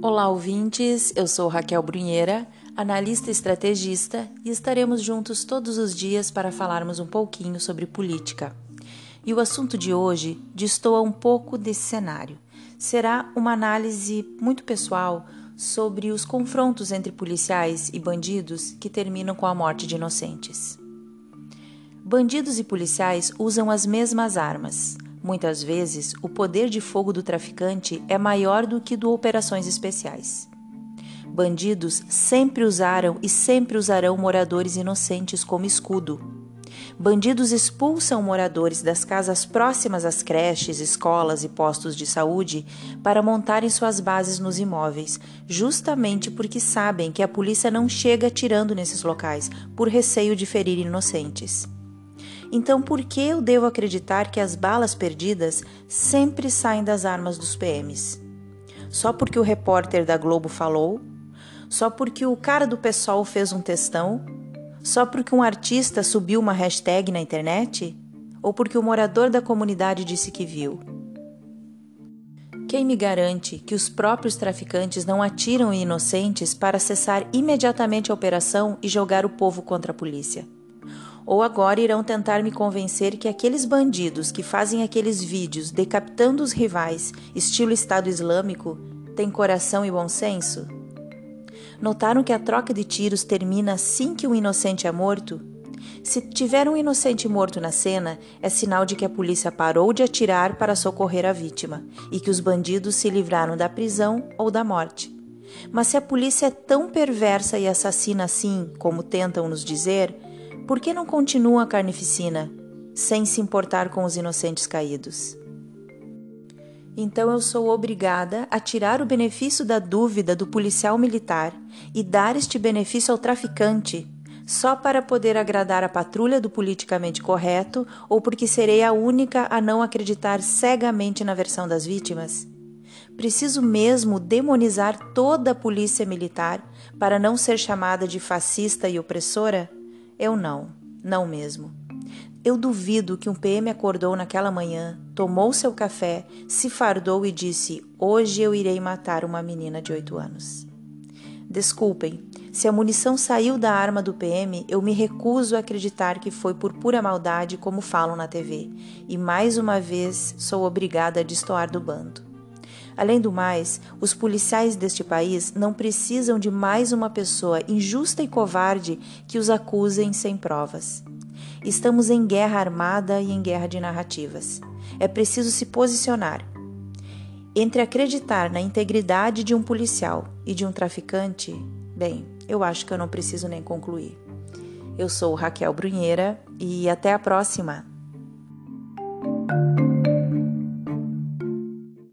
Olá, ouvintes. Eu sou Raquel Brunheira, analista estrategista, e estaremos juntos todos os dias para falarmos um pouquinho sobre política. E o assunto de hoje destoa um pouco desse cenário. Será uma análise muito pessoal sobre os confrontos entre policiais e bandidos que terminam com a morte de inocentes. Bandidos e policiais usam as mesmas armas, Muitas vezes, o poder de fogo do traficante é maior do que do operações especiais. Bandidos sempre usaram e sempre usarão moradores inocentes como escudo. Bandidos expulsam moradores das casas próximas às creches, escolas e postos de saúde para montarem suas bases nos imóveis, justamente porque sabem que a polícia não chega atirando nesses locais por receio de ferir inocentes. Então, por que eu devo acreditar que as balas perdidas sempre saem das armas dos PMs? Só porque o repórter da Globo falou? Só porque o cara do pessoal fez um textão? Só porque um artista subiu uma hashtag na internet? Ou porque o morador da comunidade disse que viu? Quem me garante que os próprios traficantes não atiram em inocentes para cessar imediatamente a operação e jogar o povo contra a polícia? Ou agora irão tentar me convencer que aqueles bandidos que fazem aqueles vídeos decapitando os rivais, estilo Estado Islâmico, têm coração e bom senso? Notaram que a troca de tiros termina assim que um inocente é morto? Se tiver um inocente morto na cena, é sinal de que a polícia parou de atirar para socorrer a vítima e que os bandidos se livraram da prisão ou da morte. Mas se a polícia é tão perversa e assassina assim, como tentam nos dizer, por que não continua a carnificina, sem se importar com os inocentes caídos? Então eu sou obrigada a tirar o benefício da dúvida do policial militar e dar este benefício ao traficante, só para poder agradar a patrulha do politicamente correto ou porque serei a única a não acreditar cegamente na versão das vítimas? Preciso mesmo demonizar toda a polícia militar para não ser chamada de fascista e opressora? Eu não, não mesmo. Eu duvido que um PM acordou naquela manhã, tomou seu café, se fardou e disse: Hoje eu irei matar uma menina de oito anos. Desculpem, se a munição saiu da arma do PM, eu me recuso a acreditar que foi por pura maldade, como falam na TV, e mais uma vez sou obrigada a destoar do bando. Além do mais, os policiais deste país não precisam de mais uma pessoa injusta e covarde que os acusem sem provas. Estamos em guerra armada e em guerra de narrativas. É preciso se posicionar. Entre acreditar na integridade de um policial e de um traficante, bem, eu acho que eu não preciso nem concluir. Eu sou Raquel Brunheira e até a próxima!